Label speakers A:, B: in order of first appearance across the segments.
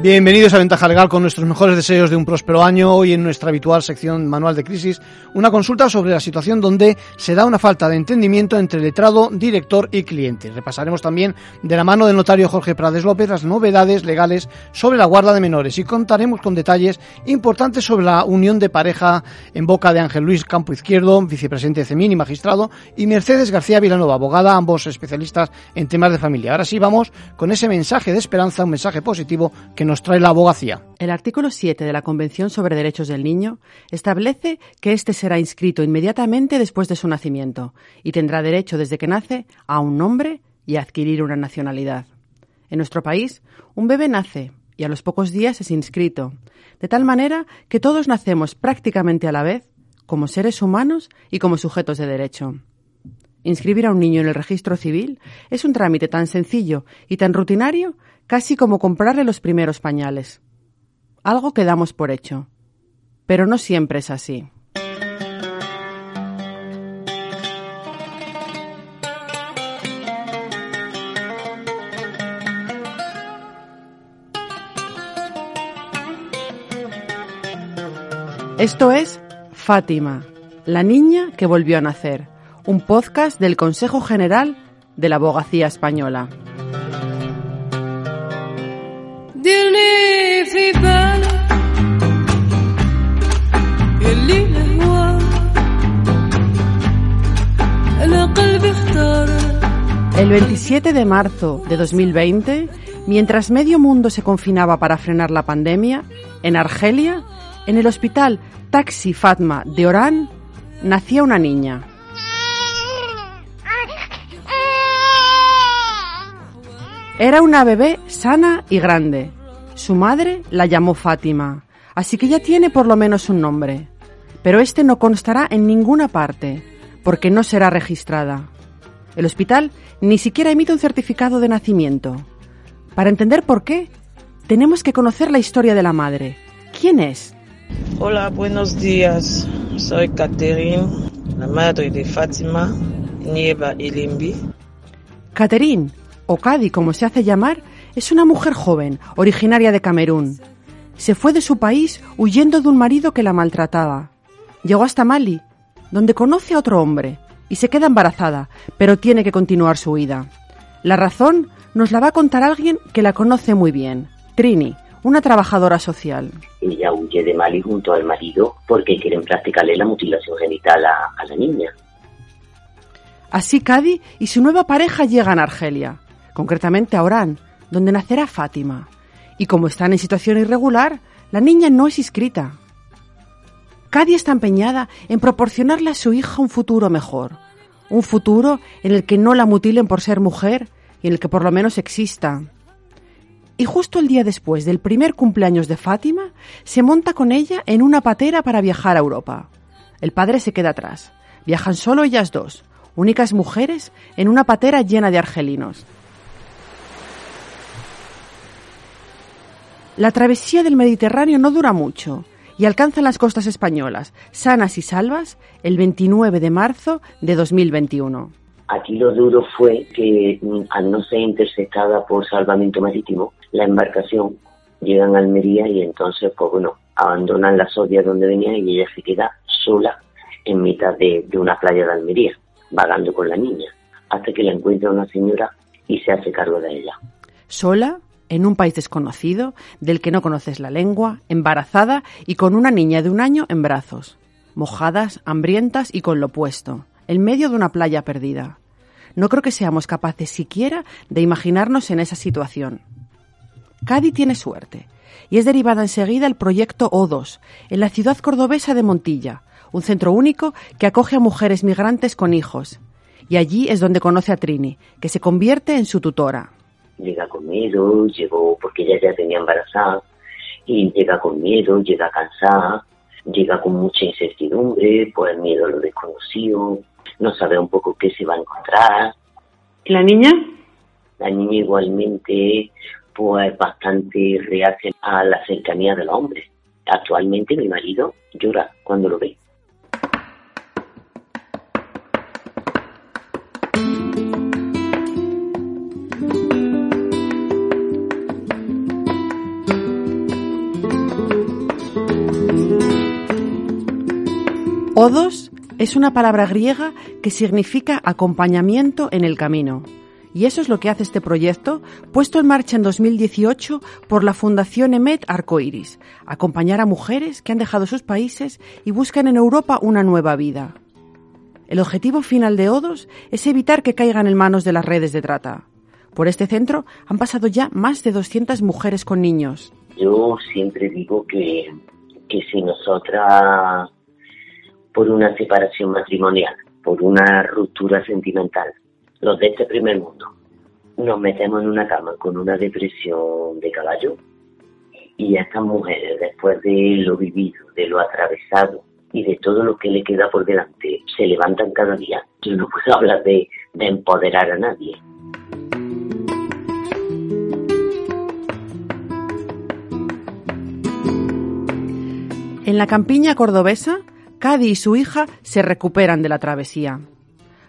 A: Bienvenidos a Ventaja Legal con nuestros mejores deseos de un próspero año. Hoy en nuestra habitual sección Manual de Crisis, una consulta sobre la situación donde se da una falta de entendimiento entre letrado, director y cliente. Repasaremos también de la mano del notario Jorge Prades López las novedades legales sobre la guarda de menores y contaremos con detalles importantes sobre la unión de pareja en boca de Ángel Luis Campo Izquierdo, vicepresidente de CEMIN y magistrado, y Mercedes García Vilanova, abogada, ambos especialistas en temas de familia. Ahora sí vamos con ese mensaje de esperanza, un mensaje positivo que nos trae la abogacía.
B: El artículo 7 de la Convención sobre Derechos del Niño establece que éste será inscrito inmediatamente después de su nacimiento y tendrá derecho desde que nace a un nombre y a adquirir una nacionalidad. En nuestro país, un bebé nace y a los pocos días es inscrito, de tal manera que todos nacemos prácticamente a la vez como seres humanos y como sujetos de derecho. Inscribir a un niño en el registro civil es un trámite tan sencillo y tan rutinario casi como comprarle los primeros pañales. Algo que damos por hecho. Pero no siempre es así. Esto es Fátima, la niña que volvió a nacer, un podcast del Consejo General de la Abogacía Española. El 27 de marzo de 2020, mientras medio mundo se confinaba para frenar la pandemia, en Argelia, en el hospital Taxi Fatma de Orán, nacía una niña. Era una bebé sana y grande. Su madre la llamó Fátima, así que ya tiene por lo menos un nombre. Pero este no constará en ninguna parte, porque no será registrada. El hospital ni siquiera emite un certificado de nacimiento. Para entender por qué, tenemos que conocer la historia de la madre. ¿Quién es?
C: Hola, buenos días. Soy Catherine, la madre de Fátima, Nieva y Limbi.
B: Catherine, o Cadi como se hace llamar, es una mujer joven, originaria de Camerún. Se fue de su país huyendo de un marido que la maltrataba. Llegó hasta Mali, donde conoce a otro hombre y se queda embarazada, pero tiene que continuar su huida. La razón nos la va a contar alguien que la conoce muy bien, Trini, una trabajadora social.
D: Ella huye de Mali junto al marido porque quieren practicarle la mutilación genital a, a la niña.
B: Así Cadi y su nueva pareja llegan a Argelia concretamente a Orán, donde nacerá Fátima. Y como están en situación irregular, la niña no es inscrita. Cadi está empeñada en proporcionarle a su hija un futuro mejor, un futuro en el que no la mutilen por ser mujer y en el que por lo menos exista. Y justo el día después del primer cumpleaños de Fátima, se monta con ella en una patera para viajar a Europa. El padre se queda atrás. Viajan solo ellas dos, únicas mujeres, en una patera llena de argelinos. La travesía del Mediterráneo no dura mucho y alcanzan las costas españolas, sanas y salvas, el 29 de marzo de 2021.
D: Aquí lo duro fue que mm, al no ser interceptada por salvamento marítimo, la embarcación llegan a Almería y entonces, pues bueno, abandonan la sodia donde venía y ella se queda sola en mitad de, de una playa de Almería, vagando con la niña, hasta que la encuentra una señora y se hace cargo de ella.
B: ¿Sola? En un país desconocido, del que no conoces la lengua, embarazada y con una niña de un año en brazos, mojadas, hambrientas y con lo puesto, en medio de una playa perdida. No creo que seamos capaces siquiera de imaginarnos en esa situación. Cádiz tiene suerte y es derivada enseguida el proyecto O2 en la ciudad cordobesa de Montilla, un centro único que acoge a mujeres migrantes con hijos. Y allí es donde conoce a Trini, que se convierte en su tutora
D: llega con miedo, llegó porque ella ya tenía embarazada, y llega con miedo, llega cansada, llega con mucha incertidumbre por el miedo a lo desconocido, no sabe un poco qué se va a encontrar.
B: ¿Y la niña?
D: La niña igualmente pues bastante reacia a la cercanía del hombre. Actualmente mi marido llora cuando lo ve.
B: Odos es una palabra griega que significa acompañamiento en el camino. Y eso es lo que hace este proyecto, puesto en marcha en 2018 por la Fundación Emet Arcoiris, acompañar a mujeres que han dejado sus países y buscan en Europa una nueva vida. El objetivo final de Odos es evitar que caigan en manos de las redes de trata. Por este centro han pasado ya más de 200 mujeres con niños.
D: Yo siempre digo que, que si nosotras, por una separación matrimonial, por una ruptura sentimental, los de este primer mundo, nos metemos en una cama con una depresión de caballo y a estas mujeres, después de lo vivido, de lo atravesado y de todo lo que le queda por delante, se levantan cada día. Yo no puedo hablar de, de empoderar a nadie.
B: En la campiña cordobesa, Cadi y su hija se recuperan de la travesía.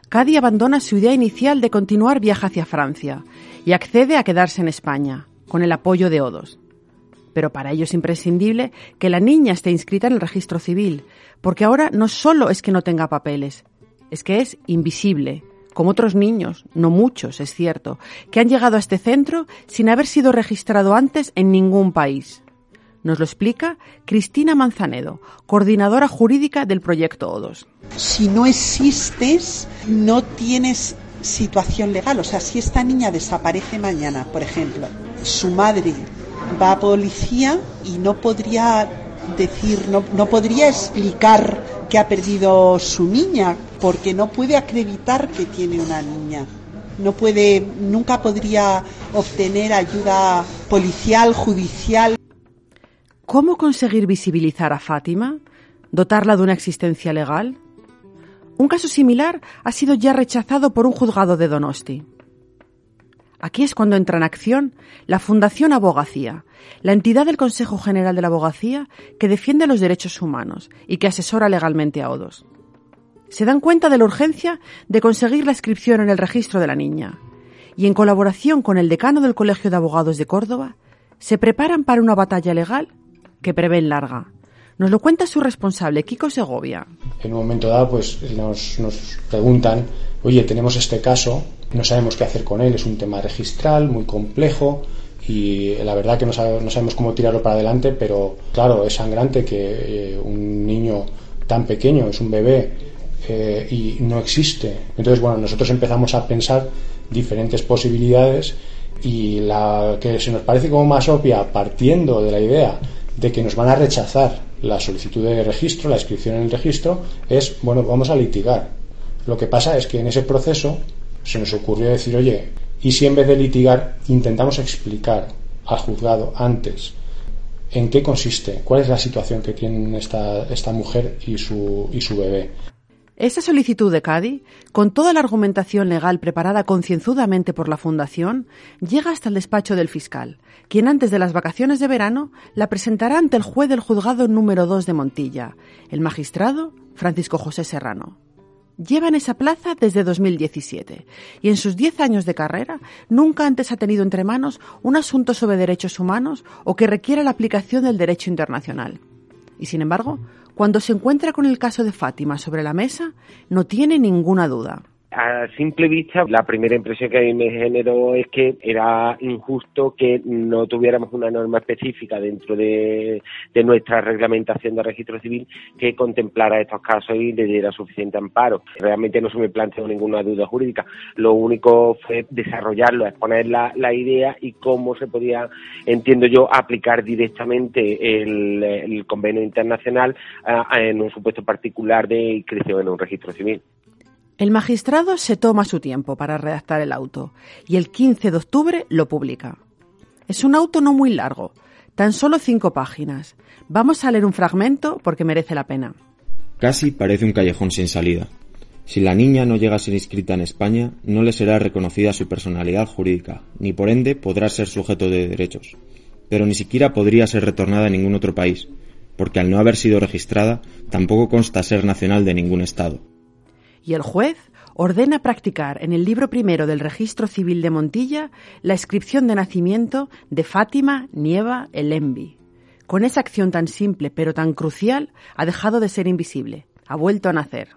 B: Cadi abandona su idea inicial de continuar viaje hacia Francia y accede a quedarse en España, con el apoyo de Odos. Pero para ello es imprescindible que la niña esté inscrita en el registro civil, porque ahora no solo es que no tenga papeles, es que es invisible, como otros niños, no muchos, es cierto, que han llegado a este centro sin haber sido registrado antes en ningún país. Nos lo explica Cristina Manzanedo, coordinadora jurídica del proyecto O2.
E: Si no existes, no tienes situación legal. O sea, si esta niña desaparece mañana, por ejemplo, su madre va a policía y no podría decir, no, no podría explicar que ha perdido su niña, porque no puede acreditar que tiene una niña. No puede, nunca podría obtener ayuda policial, judicial.
B: ¿Cómo conseguir visibilizar a Fátima? ¿Dotarla de una existencia legal? Un caso similar ha sido ya rechazado por un juzgado de Donosti. Aquí es cuando entra en acción la Fundación Abogacía, la entidad del Consejo General de la Abogacía que defiende los derechos humanos y que asesora legalmente a ODOS. Se dan cuenta de la urgencia de conseguir la inscripción en el registro de la niña y en colaboración con el decano del Colegio de Abogados de Córdoba se preparan para una batalla legal que prevén larga. Nos lo cuenta su responsable, Kiko Segovia.
F: En un momento dado, pues nos, nos preguntan, oye, tenemos este caso, no sabemos qué hacer con él, es un tema registral muy complejo y la verdad que no, sabe, no sabemos cómo tirarlo para adelante, pero claro, es sangrante que eh, un niño tan pequeño, es un bebé, eh, y no existe. Entonces, bueno, nosotros empezamos a pensar diferentes posibilidades y la que se nos parece como más obvia, partiendo de la idea de que nos van a rechazar la solicitud de registro, la inscripción en el registro, es, bueno, vamos a litigar. Lo que pasa es que en ese proceso se nos ocurrió decir, oye, ¿y si en vez de litigar intentamos explicar al juzgado antes en qué consiste, cuál es la situación que tiene esta, esta mujer y su, y su bebé?
B: Esta solicitud de Cadi, con toda la argumentación legal preparada concienzudamente por la Fundación, llega hasta el despacho del fiscal, quien antes de las vacaciones de verano la presentará ante el juez del juzgado número 2 de Montilla, el magistrado Francisco José Serrano. Lleva en esa plaza desde 2017 y en sus 10 años de carrera nunca antes ha tenido entre manos un asunto sobre derechos humanos o que requiera la aplicación del derecho internacional. Y sin embargo, cuando se encuentra con el caso de Fátima sobre la mesa, no tiene ninguna duda.
G: A simple vista, la primera impresión que a mí me generó es que era injusto que no tuviéramos una norma específica dentro de, nuestra reglamentación de registro civil que contemplara estos casos y le diera suficiente amparo. Realmente no se me planteó ninguna duda jurídica. Lo único fue desarrollarlo, exponer la, la idea y cómo se podía, entiendo yo, aplicar directamente el, convenio internacional en un supuesto particular de inscripción en un registro civil.
B: El magistrado se toma su tiempo para redactar el auto y el 15 de octubre lo publica. Es un auto no muy largo, tan solo cinco páginas. Vamos a leer un fragmento porque merece la pena.
H: Casi parece un callejón sin salida. Si la niña no llega a ser inscrita en España, no le será reconocida su personalidad jurídica, ni por ende podrá ser sujeto de derechos. Pero ni siquiera podría ser retornada a ningún otro país, porque al no haber sido registrada, tampoco consta ser nacional de ningún Estado.
B: Y el juez ordena practicar en el libro primero del Registro Civil de Montilla la inscripción de nacimiento de Fátima Nieva Elembi. Con esa acción tan simple pero tan crucial ha dejado de ser invisible. ha vuelto a nacer.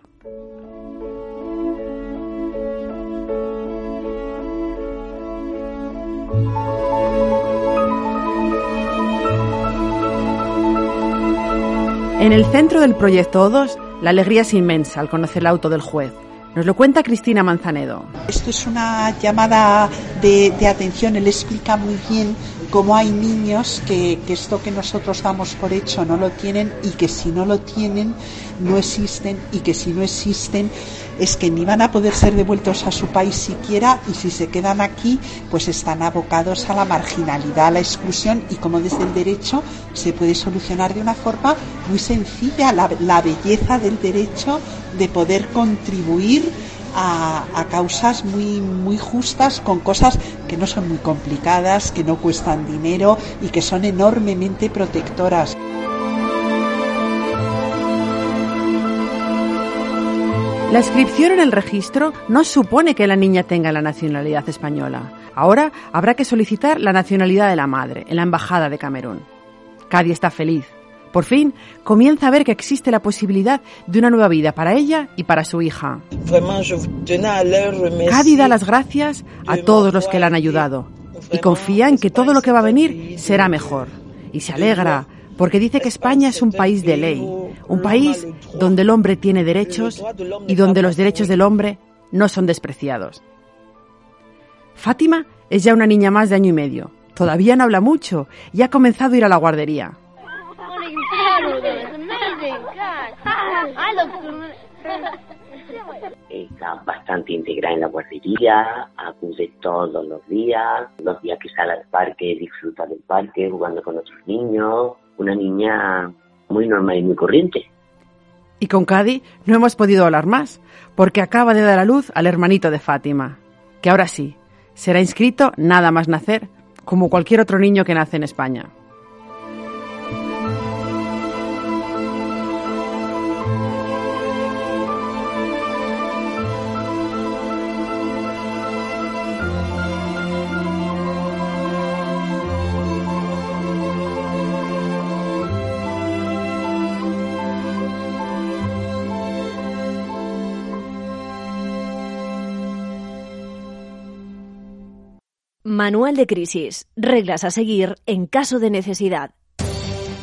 B: En el centro del proyecto O2, la alegría es inmensa al conocer el auto del juez. Nos lo cuenta Cristina Manzanedo.
E: Esto es una llamada de, de atención. Él explica muy bien cómo hay niños que, que, esto que nosotros damos por hecho no lo tienen y que si no lo tienen no existen y que si no existen es que ni van a poder ser devueltos a su país siquiera y si se quedan aquí pues están abocados a la marginalidad, a la exclusión y como desde el derecho se puede solucionar de una forma muy sencilla la, la belleza del derecho de poder contribuir a, a, causas muy, muy justas con cosas que no son muy complicadas, que no cuestan dinero y que son enormemente protectoras.
B: La inscripción en el registro no supone que la niña tenga la nacionalidad española. Ahora habrá que solicitar la nacionalidad de la madre en la Embajada de Camerún. Cadi está feliz. Por fin comienza a ver que existe la posibilidad de una nueva vida para ella y para su hija. Cadi da las gracias a todos los que la han ayudado y confía en que todo lo que va a venir será mejor. Y se alegra porque dice que España es un país de ley, un país donde el hombre tiene derechos y donde los derechos del hombre no son despreciados. Fátima es ya una niña más de año y medio. Todavía no habla mucho y ha comenzado a ir a la guardería.
D: Está bastante integrada en la guardería, acude todos los días, los días que sale al parque disfruta del parque jugando con otros niños, una niña muy normal y muy corriente.
B: Y con Cadi no hemos podido hablar más, porque acaba de dar a luz al hermanito de Fátima, que ahora sí, será inscrito nada más nacer, como cualquier otro niño que nace en España.
I: Manual de crisis. Reglas a seguir en caso de necesidad.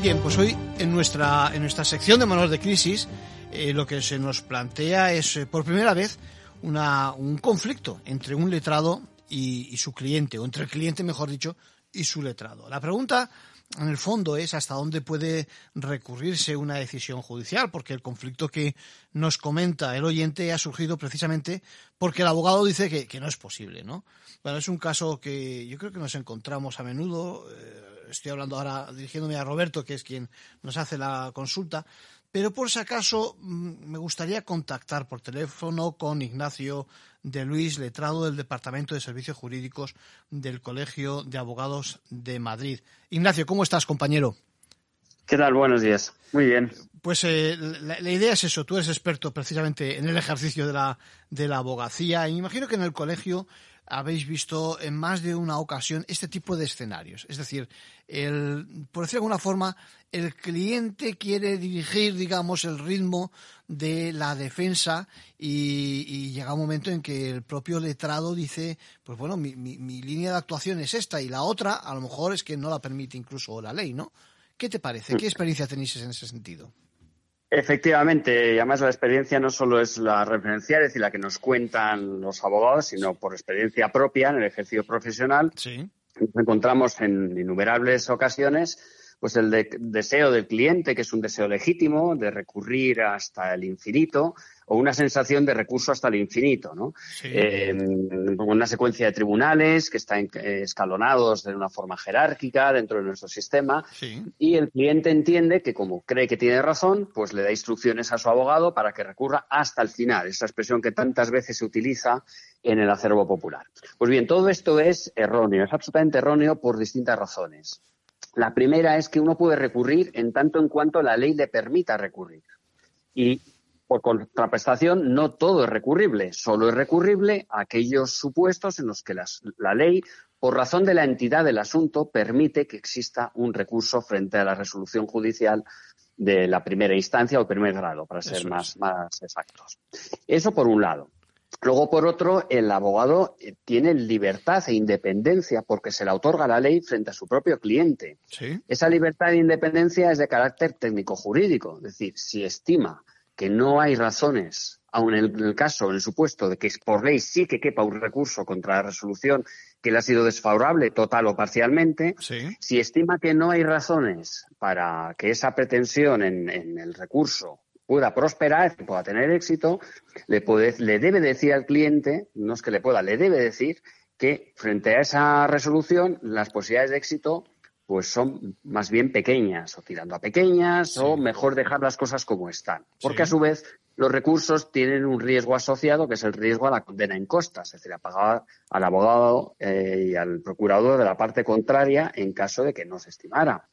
A: Bien, pues hoy en nuestra, en nuestra sección de manual de crisis eh, lo que se nos plantea es eh, por primera vez una, un conflicto entre un letrado y, y su cliente, o entre el cliente, mejor dicho, y su letrado. La pregunta en el fondo es hasta dónde puede recurrirse una decisión judicial, porque el conflicto que nos comenta el oyente ha surgido precisamente porque el abogado dice que, no es posible, ¿no? Bueno, es un caso que yo creo que nos encontramos a menudo. Eh, estoy hablando ahora dirigiéndome a Roberto, que es quien nos hace la consulta. Pero por si acaso me gustaría contactar por teléfono con Ignacio de Luis, letrado del Departamento de Servicios Jurídicos del Colegio de Abogados de Madrid. Ignacio, ¿cómo estás, compañero?
J: ¿Qué tal? Buenos días. Muy bien.
A: Pues eh, la, la, idea es eso. Tú eres experto precisamente en el ejercicio de la, de la abogacía y me imagino que en el colegio habéis visto en más de una ocasión este tipo de escenarios. Es decir, el, por decir de alguna forma, el cliente quiere dirigir, digamos, el ritmo de la defensa y, y llega un momento en que el propio letrado dice, pues bueno, mi, mi, mi, línea de actuación es esta y la otra a lo mejor es que no la permite incluso la ley, ¿no? ¿Qué te parece? ¿Qué experiencia tenéis en ese sentido?
J: Efectivamente, y además la experiencia no solo es la referencial, es decir, la que nos cuentan los abogados, sino por experiencia propia en el ejercicio profesional.
A: Sí.
J: Nos encontramos en innumerables ocasiones pues el de deseo del cliente, que es un deseo legítimo, de recurrir hasta el infinito, o una sensación de recurso hasta el infinito, ¿no?
A: Sí.
J: Eh, una secuencia de tribunales que están escalonados de una forma jerárquica dentro de nuestro sistema
A: sí.
J: y el cliente entiende que como cree que tiene razón, pues le da instrucciones a su abogado para que recurra hasta el final, esa expresión que tantas veces se utiliza en el acervo popular. Pues bien, todo esto es erróneo, es absolutamente erróneo por distintas razones. La primera es que uno puede recurrir en tanto en cuanto la ley le permita recurrir. Y por contraprestación, no todo es recurrible, solo es recurrible a aquellos supuestos en los que las, la ley, por razón de la entidad del asunto, permite que exista un recurso frente a la resolución judicial de la primera instancia o primer grado, para ser más, más exactos. Eso por un lado. Luego, por otro, el abogado eh, tiene libertad e independencia porque se le otorga la ley frente a su propio cliente. Esa libertad e independencia es de carácter técnico-jurídico. Es decir, si estima que no hay razones, aun en el caso, en el supuesto de que por ley sí que quepa un recurso contra la resolución que le ha sido desfavorable total o parcialmente, si estima que no hay razones para que esa pretensión en el recurso pueda prosperar, pueda tener éxito, le, puede, le debe decir al cliente, no es que le pueda, le debe decir que frente a esa resolución las posibilidades de éxito pues son más bien pequeñas o tirando a pequeñas o mejor dejar las cosas como están. Porque a su vez los recursos tienen un riesgo asociado que es el riesgo a la condena en costas, es decir, a pagar al abogado eh, y al procurador de la parte contraria en caso de que no se estimara.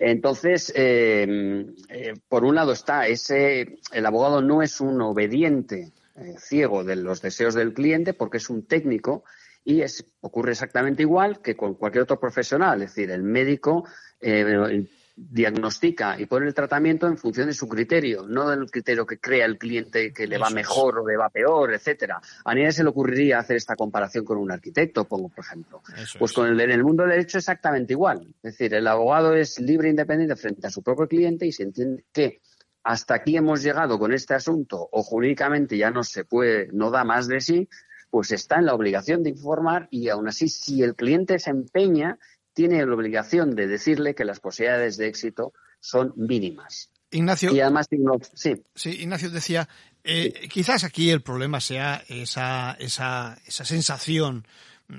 J: Entonces, eh, eh, por un lado está ese, el abogado no es un obediente ciego de los deseos del cliente porque es un técnico y es, ocurre exactamente igual que con cualquier otro profesional, es decir, el médico eh, diagnostica y pone el tratamiento en función de su criterio, no del criterio que crea el cliente que le va mejor o le va peor, etcétera. A nadie se le ocurriría hacer esta comparación con un arquitecto, pongo por ejemplo. pues con el, en el mundo del derecho exactamente igual. Es decir, el abogado es libre e independiente frente a su propio cliente y se entiende que hasta aquí hemos llegado con este asunto o jurídicamente ya no se puede, no da más de sí, pues está en la obligación de informar y aún así, si el cliente se empeña, tiene la obligación de decirle que las posibilidades de éxito son mínimas.
A: Ignacio.
J: Y además, sí.
A: Sí, Ignacio decía, eh, quizás aquí el problema sea esa, esa, esa sensación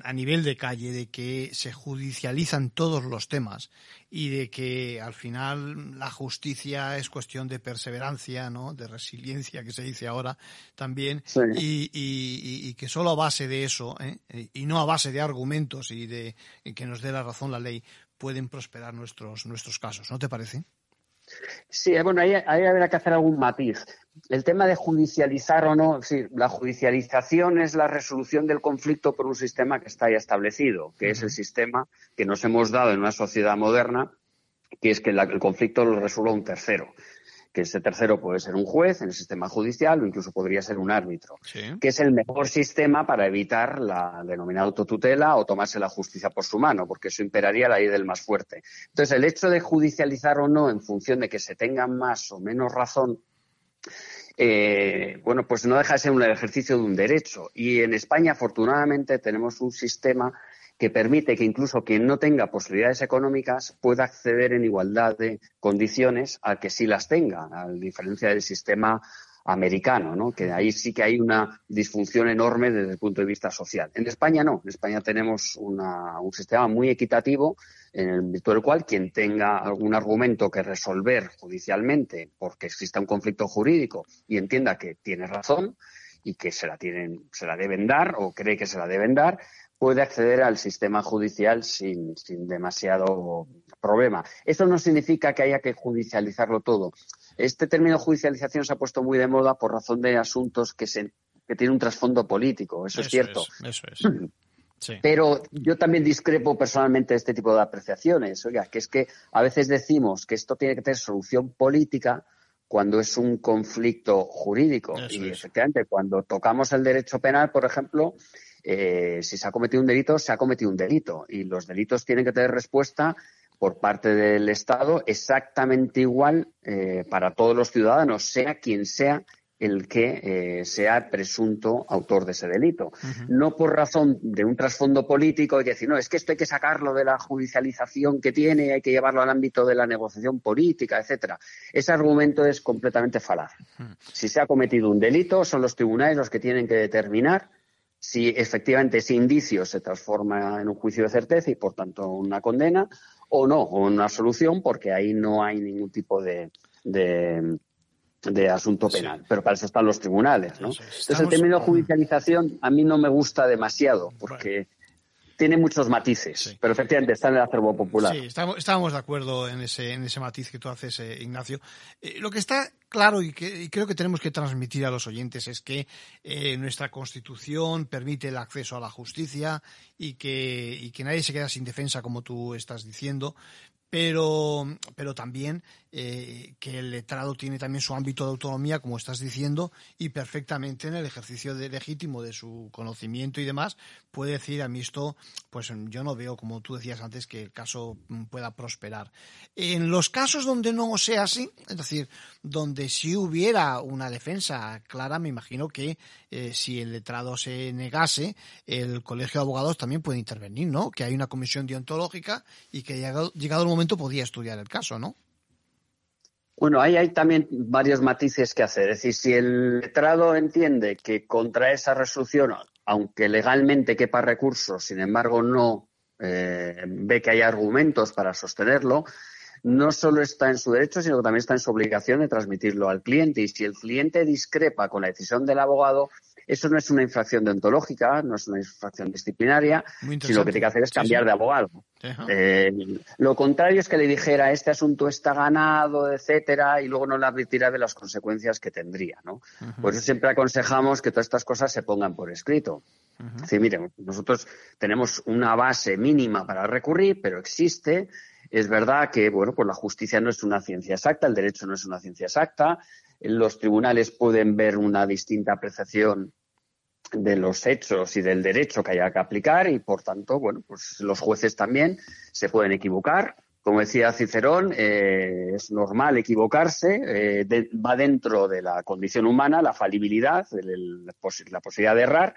A: a nivel de calle de que se judicializan todos los temas y de que al final la justicia es cuestión de perseverancia, ¿no? de resiliencia que se dice ahora también y, y, y, que solo a base de eso ¿eh? y no a base de argumentos y de que nos dé la razón la ley pueden prosperar nuestros nuestros casos, ¿no te parece?
J: Sí, bueno, ahí, ahí habrá que hacer algún matiz. El tema de judicializar o no, sí, la judicialización es la resolución del conflicto por un sistema que está ya establecido, que es el sistema que nos hemos dado en una sociedad moderna, que es que el conflicto lo resuelva un tercero que ese tercero puede ser un juez en el sistema judicial o incluso podría ser un árbitro, que es el mejor sistema para evitar la denominada autotutela o tomarse la justicia por su mano, porque eso imperaría la ley del más fuerte. Entonces, el hecho de judicializar o no en función de que se tenga más o menos razón, eh, bueno, pues no deja de ser un ejercicio de un derecho. Y en España, afortunadamente, tenemos un sistema que permite que incluso quien no tenga posibilidades económicas pueda acceder en igualdad de condiciones a que sí las tenga, a diferencia del sistema americano, ¿no? que ahí sí que hay una disfunción enorme desde el punto de vista social. En España no, en España tenemos una, un sistema muy equitativo en el virtud del cual quien tenga algún argumento que resolver judicialmente porque exista un conflicto jurídico y entienda que tiene razón y que se la tienen, se la deben dar o cree que se la deben dar, puede acceder al sistema judicial sin, sin demasiado problema. Esto no significa que haya que judicializarlo todo. Este término judicialización se ha puesto muy de moda por razón de asuntos que, se, que tienen un trasfondo político, eso, es cierto.
A: eso es.
J: Pero yo también discrepo personalmente de este tipo de apreciaciones. Oiga, que es que a veces decimos que esto tiene que tener solución política cuando es un conflicto jurídico. y efectivamente, cuando tocamos el derecho penal, por ejemplo, eh, si se ha cometido un delito, se ha cometido un delito. Y los delitos tienen que tener respuesta por parte del Estado exactamente igual eh, para todos los ciudadanos, sea quien sea el que eh, sea presunto autor de ese delito. No por razón de un trasfondo político y decir, no, es que esto hay que sacarlo de la judicialización que tiene, hay que llevarlo al ámbito de la negociación política, etcétera. Ese argumento es completamente falaz. Si se ha cometido un delito, son los tribunales los que tienen que determinar si efectivamente ese indicio se transforma en un juicio de certeza y por tanto una condena o no, o una solución, porque ahí no hay ningún tipo de, de, asunto penal. Pero para eso están los tribunales, ¿no? Entonces el término judicialización a mí no me gusta demasiado, porque tiene muchos matices, pero efectivamente está en el acervo popular.
A: Sí, estábamos de acuerdo en ese, en ese matiz que tú haces, eh, Ignacio. Eh, lo que está claro y que creo que tenemos que transmitir a los oyentes es que eh, nuestra Constitución permite el acceso a la justicia y que, y que nadie se queda sin defensa, como tú estás diciendo, pero, pero también eh, que el letrado tiene también su ámbito de autonomía, como estás diciendo, y perfectamente en el ejercicio legítimo de su conocimiento y demás, puede decir a mí esto, pues yo no veo, como tú decías antes, que el caso pueda prosperar. En los casos donde no sea así, es decir, donde si hubiera una defensa clara, me imagino que eh, si el letrado se negase, el colegio de abogados también puede intervenir, ¿no? Que hay una comisión deontológica y que llegado, llegado el momento podía estudiar el caso, ¿no?
J: Bueno, ahí hay también varios matices que hacer. Es decir, si el letrado entiende que contra esa resolución, aunque legalmente quepa recursos, sin embargo no eh, ve que hay argumentos para sostenerlo, no solo está en su derecho, sino que también está en su obligación de transmitirlo al cliente. Y si el cliente discrepa con la decisión del abogado, eso no es una infracción deontológica, no es una infracción disciplinaria, sino lo que tiene que hacer es cambiar de abogado. Eh, lo contrario es que le dijera este asunto está ganado, etcétera, y luego no le advirtiera de las consecuencias que tendría, ¿no? Por eso siempre aconsejamos que todas estas cosas se pongan por escrito. Sí, miren, nosotros tenemos una base mínima para recurrir, pero existe. Es verdad que, bueno, pues la justicia no es una ciencia exacta, el derecho no es una ciencia exacta, los tribunales pueden ver una distinta apreciación de los hechos y del derecho que haya que aplicar y, por tanto, bueno, pues los jueces también se pueden equivocar. Como decía Cicerón, eh, es normal equivocarse, eh, va dentro de la condición humana, la falibilidad, la posibilidad de errar,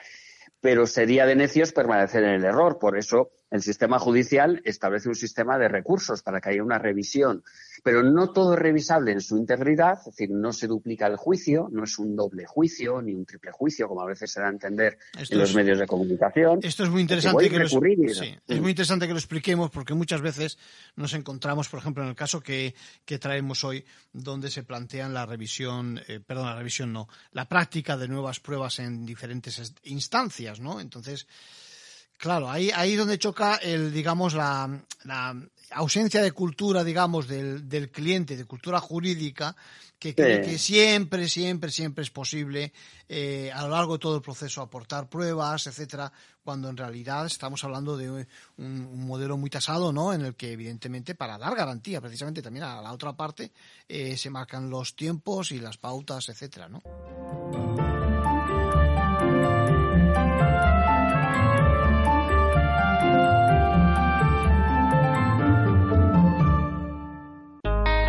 J: pero sería de necios permanecer en el error. Por eso el sistema judicial establece un sistema de recursos para que haya una revisión pero no todo es revisable en su integridad, es decir, no se duplica el juicio, no es un doble juicio ni un triple juicio, como a veces se da a entender en los medios de comunicación.
A: Esto es muy interesante que, lo, es muy interesante que lo expliquemos porque muchas veces nos encontramos, por ejemplo, en el caso que, traemos hoy, donde se plantean la revisión, eh, perdón, la revisión no, la práctica de nuevas pruebas en diferentes instancias, ¿no? Entonces, Claro, ahí ahí donde choca el digamos la, ausencia de cultura, digamos, del, del cliente, de cultura jurídica, que cree que siempre, siempre, siempre es posible eh, a lo largo de todo el proceso aportar pruebas, etcétera, cuando en realidad estamos hablando de un, modelo muy tasado, ¿no? En el que evidentemente para dar garantía, precisamente también a la otra parte, eh, se marcan los tiempos y las pautas, etcétera, ¿no?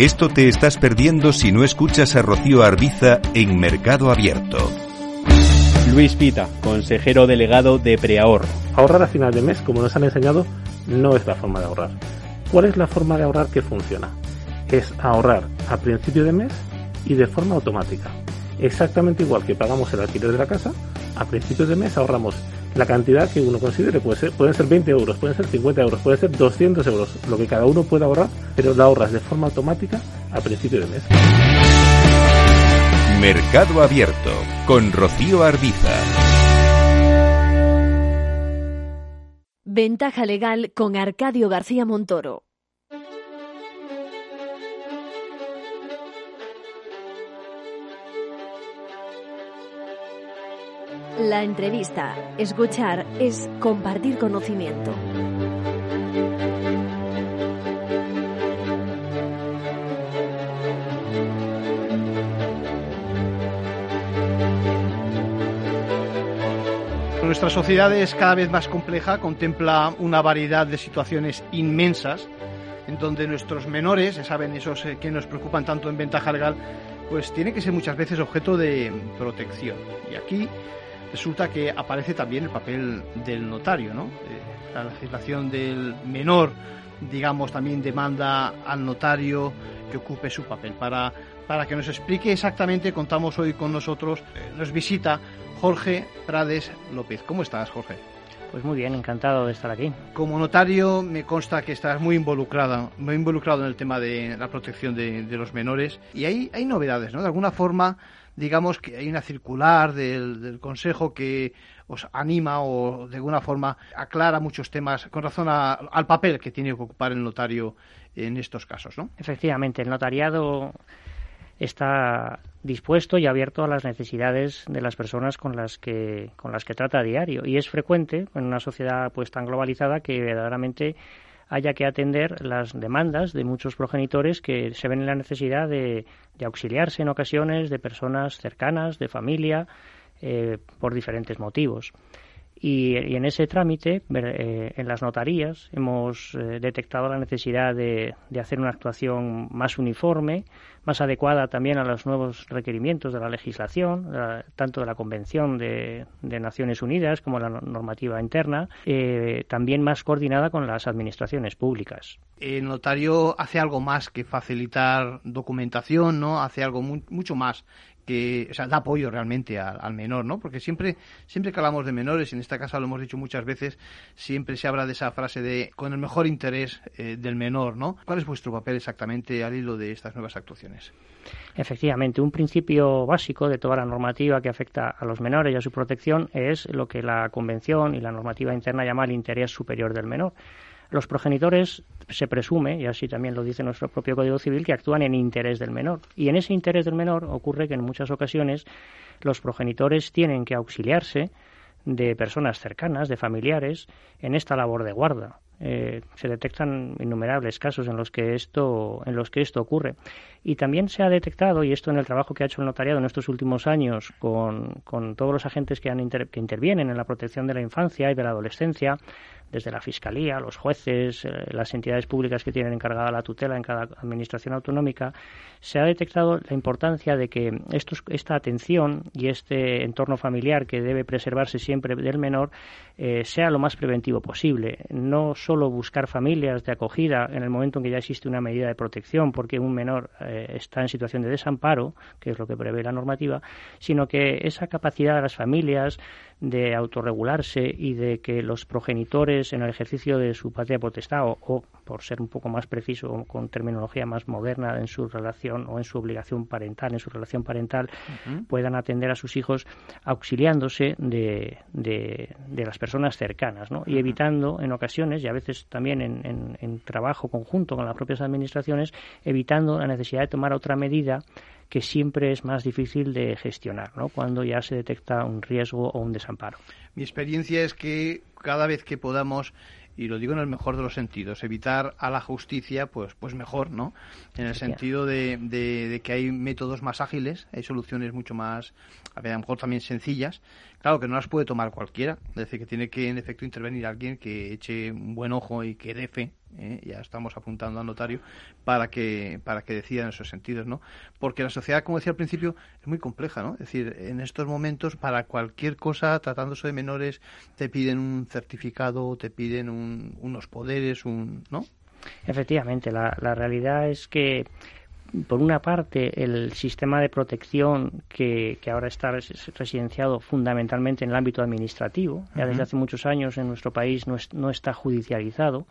K: Esto te estás perdiendo si no escuchas a Rocío Arbiza en Mercado Abierto.
L: Luis Pita, consejero delegado de Preahorro.
M: Ahorrar a final de mes, como nos han enseñado, no es la forma de ahorrar. ¿Cuál es la forma de ahorrar que funciona? Es ahorrar a principio de mes y de forma automática. Exactamente igual que pagamos el alquiler de la casa, a principios de mes ahorramos la cantidad que uno considere. Puede ser, pueden ser 20 euros, pueden ser 50 euros, puede ser 200 euros, lo que cada uno pueda ahorrar, pero la ahorras de forma automática a principio de mes.
K: Mercado Abierto con Rocío Arbiza.
I: Ventaja legal con Arcadio García Montoro. La entrevista, escuchar, es compartir conocimiento.
A: Nuestra sociedad es cada vez más compleja, contempla una variedad de situaciones inmensas en donde nuestros menores, ya saben, esos eh, que nos preocupan tanto en ventaja legal, pues tienen que ser muchas veces objeto de protección. Y aquí resulta que aparece también el papel del notario, ¿no? Eh, la legislación del menor, digamos, también demanda al notario que ocupe su papel. Para, para que nos explique exactamente, contamos hoy con nosotros, eh, nos visita Jorge Prades López. ¿Cómo estás, Jorge?
N: Pues muy bien, encantado de estar aquí.
A: Como notario me consta que estás muy involucrado, muy involucrado en el tema de la protección de, de los menores y hay, hay novedades, ¿no? De alguna forma digamos que hay una circular del, Consejo que os anima o de alguna forma aclara muchos temas con razón al papel que tiene que ocupar el notario en estos casos, ¿no?
N: Efectivamente, el notariado está dispuesto y abierto a las necesidades de las personas con las que con las que trata a diario y es frecuente en una sociedad pues tan globalizada que verdaderamente haya que atender las demandas de muchos progenitores que se ven en la necesidad de, auxiliarse en ocasiones de personas cercanas, de familia, eh, por diferentes motivos. Y, en ese trámite, eh, en las notarías, hemos eh, detectado la necesidad de, hacer una actuación más uniforme, más adecuada también a los nuevos requerimientos de la legislación, tanto de la Convención de, Naciones Unidas como la normativa interna, eh, también más coordinada con las administraciones públicas.
A: El notario hace algo más que facilitar documentación, ¿no? Hace algo mucho más que o sea, da apoyo realmente al, menor, ¿no? Porque siempre, siempre que hablamos de menores, en esta casa lo hemos dicho muchas veces, siempre se habla de esa frase de con el mejor interés eh, del menor, ¿no? ¿Cuál es vuestro papel exactamente al hilo de estas nuevas actuaciones?
N: Efectivamente, un principio básico de toda la normativa que afecta a los menores y a su protección es lo que la Convención y la normativa interna llama el interés superior del menor. Los progenitores se presume, y así también lo dice nuestro propio Código Civil, que actúan en interés del menor. Y en ese interés del menor ocurre que en muchas ocasiones los progenitores tienen que auxiliarse de personas cercanas, de familiares, en esta labor de guarda. Eh, se detectan innumerables casos en los que esto en los que esto ocurre y también se ha detectado y esto en el trabajo que ha hecho el notariado en estos últimos años con, con todos los agentes que, han que intervienen en la protección de la infancia y de la adolescencia desde la Fiscalía, los jueces, eh, las entidades públicas que tienen encargada la tutela en cada administración autonómica, se ha detectado la importancia de que esta atención y este entorno familiar que debe preservarse siempre del menor eh, sea lo más preventivo posible. No solo buscar familias de acogida en el momento en que ya existe una medida de protección porque un menor eh, está en situación de desamparo, que es lo que prevé la normativa, sino que esa capacidad de las familias de autorregularse y de que los progenitores en el ejercicio de su patria potestad o, por ser un poco más preciso con terminología más moderna en su relación o en su obligación parental, en su relación parental, puedan atender a sus hijos auxiliándose de, de, las personas cercanas ¿no? y evitando en ocasiones y a veces también en, en trabajo conjunto con las propias administraciones, evitando la necesidad de tomar otra medida que siempre es más difícil de gestionar, ¿no? Cuando ya se detecta un riesgo o un desamparo.
A: Mi experiencia es que cada vez que podamos y lo digo en el mejor de los sentidos, evitar a la justicia, pues, pues mejor, ¿no? En el sentido de, de, que hay métodos más ágiles, hay soluciones mucho más, a, ver, a lo mejor también sencillas, Claro que no las puede tomar cualquiera, es decir, que tiene que en efecto intervenir alguien que eche un buen ojo y que dé fe, ¿eh? ya estamos apuntando al notario, para que, para que decida en esos sentidos, ¿no? Porque la sociedad, como decía al principio, es muy compleja, ¿no? Es decir, en estos momentos, para cualquier cosa, tratándose de menores, te piden un certificado, te piden unos poderes, un, ¿no?
N: Efectivamente, la, la realidad es que por una parte, el sistema de protección que, que, ahora está residenciado fundamentalmente en el ámbito administrativo, ya desde hace muchos años en nuestro país no, no está judicializado,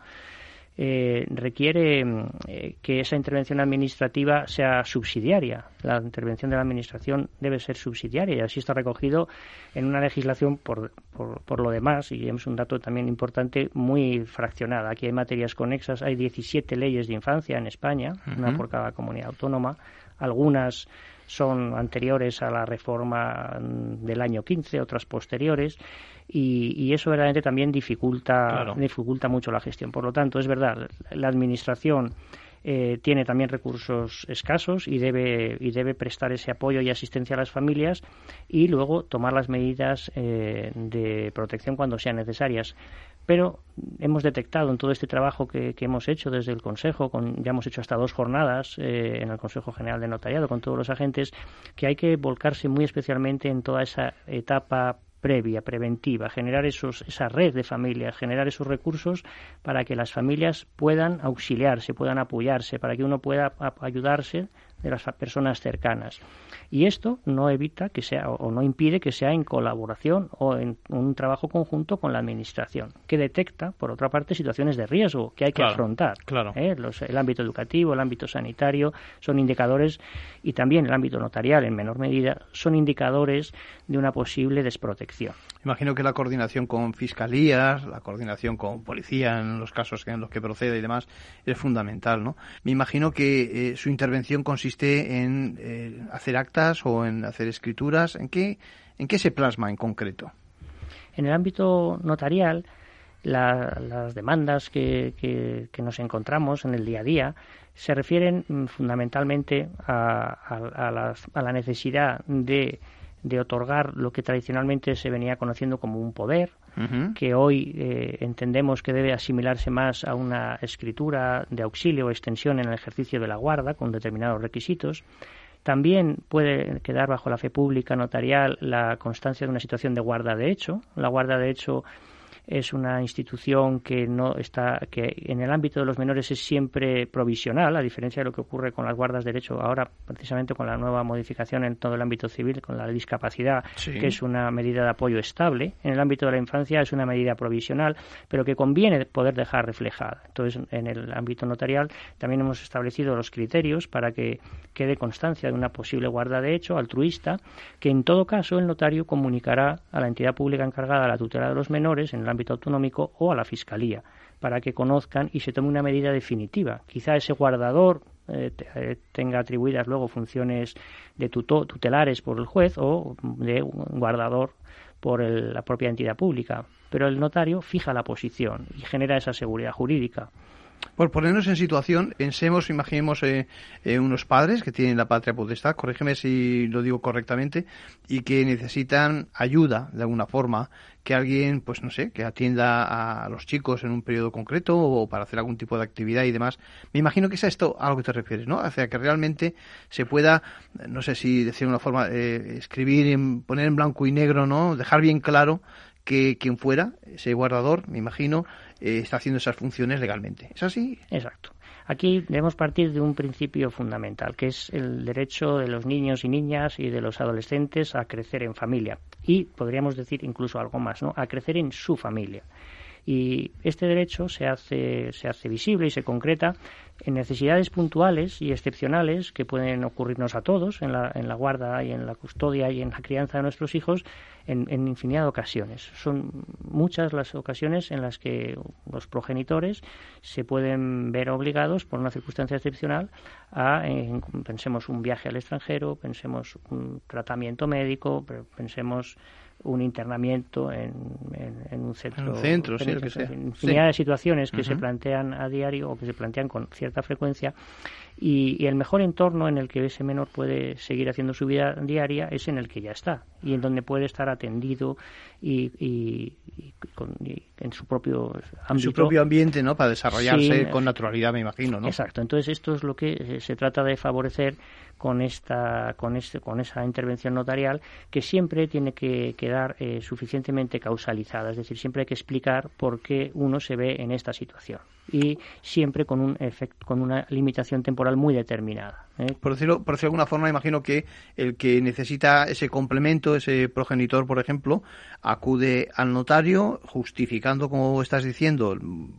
N: eh, requiere mm, eh, que esa intervención administrativa sea subsidiaria. La intervención de la Administración debe ser subsidiaria y así está recogido en una legislación, por, por, lo demás, y es un dato también importante, muy fraccionada. Aquí hay materias conexas, hay 17 leyes de infancia en España, una por cada comunidad autónoma. Algunas son anteriores a la reforma del año 15, otras posteriores, y, eso verdaderamente también dificulta, dificulta mucho la gestión. Por lo tanto, es verdad, la Administración eh, tiene también recursos escasos y debe, y debe prestar ese apoyo y asistencia a las familias y luego tomar las medidas eh, de protección cuando sean necesarias pero hemos detectado en todo este trabajo que, hemos hecho desde el Consejo, con, ya hemos hecho hasta dos jornadas eh, en el Consejo General de Notariado con todos los agentes, que hay que volcarse muy especialmente en toda esa etapa previa, preventiva, generar esos, esa red de familias, generar esos recursos para que las familias puedan auxiliarse, puedan apoyarse, para que uno pueda ayudarse de las personas cercanas. Y esto no evita que sea o no impide que sea en colaboración o en un trabajo conjunto con la administración, que detecta, por otra parte, situaciones de riesgo que hay que afrontar.
A: Claro.
N: ¿eh? el ámbito educativo, el ámbito sanitario son indicadores y también el ámbito notarial, en menor medida, son indicadores de una posible desprotección.
A: Imagino que la coordinación con fiscalías, la coordinación con policía en los casos en los que procede y demás es fundamental, ¿no? Me imagino que eh, su intervención consiste en eh, hacer actas o en hacer escrituras. ¿En qué, en qué se plasma en concreto?
N: En el ámbito notarial, las demandas que, nos encontramos en el día a día se refieren mm, fundamentalmente a la necesidad de de otorgar lo que tradicionalmente se venía conociendo como un poder, que hoy eh, entendemos que debe asimilarse más a una escritura de auxilio o extensión en el ejercicio de la guarda con determinados requisitos. También puede quedar bajo la fe pública notarial la constancia de una situación de guarda de hecho. La guarda de hecho es una institución que no está que en el ámbito de los menores es siempre provisional a diferencia de lo que ocurre con las guardas de derecho ahora precisamente con la nueva modificación en todo el ámbito civil con la discapacidad que es una medida de apoyo estable. En el ámbito de la infancia es una medida provisional pero que conviene poder dejar reflejada. Entonces en el ámbito notarial también hemos establecido los criterios para que quede constancia de una posible guarda de hecho altruista que en todo caso el notario comunicará a la entidad pública encargada de la tutela de los menores en el ámbito autonómico o a la Fiscalía para que conozcan y se tome una medida definitiva. Quizá ese guardador eh, eh, tenga atribuidas luego funciones de tutelares por el juez o de guardador por la propia entidad pública, pero el notario fija la posición y genera esa seguridad jurídica.
A: Por ponernos en situación, pensemos, imaginemos eh, eh, unos padres que tienen la patria potestad, corrígeme si lo digo correctamente, y que necesitan ayuda de alguna forma, que alguien, pues no sé, que atienda a los chicos en un periodo concreto o para hacer algún tipo de actividad y demás. Me imagino que es a esto a lo que te refieres, ¿no? Hacia que realmente se pueda, no sé si decir una forma, eh, escribir, poner en blanco y negro, ¿no? Dejar bien claro que quien fuera, ese guardador, me imagino, eh, está haciendo esas funciones legalmente. ¿Es así?
N: Exacto. Aquí debemos partir de un principio fundamental, que es el derecho de los niños y niñas y de los adolescentes a crecer en familia. Y podríamos decir incluso algo más, ¿no? A crecer en su familia. Y este derecho se hace, se hace visible y se concreta en necesidades puntuales y excepcionales que pueden ocurrirnos a todos en la, en la guarda y en la custodia y en la crianza de nuestros hijos en, en, infinidad de ocasiones. Son muchas las ocasiones en las que los progenitores se pueden ver obligados por una circunstancia excepcional a, pensemos, un viaje al extranjero, pensemos un tratamiento médico, pensemos un internamiento en, un centro.
A: un centro, sí,
N: Infinidad de situaciones que se plantean a diario o que se plantean con cierta frecuencia y, el mejor entorno en el que ese menor puede seguir haciendo su vida diaria es en el que ya está y en donde puede estar atendido y, en su propio ámbito. En
A: su propio ambiente, ¿no? Para desarrollarse con naturalidad, me imagino, ¿no?
N: Exacto. Entonces esto es lo que eh, se trata de favorecer con esta con este con esa intervención notarial que siempre tiene que quedar eh, suficientemente causalizada. Es decir siempre hay que explicar por qué uno se ve en esta situación. Y siempre con un efecto con una limitación temporal muy determinada
A: ¿eh? por decirlo por decirlo de alguna forma imagino que el que necesita ese complemento ese progenitor por ejemplo acude al notario justificando como estás diciendo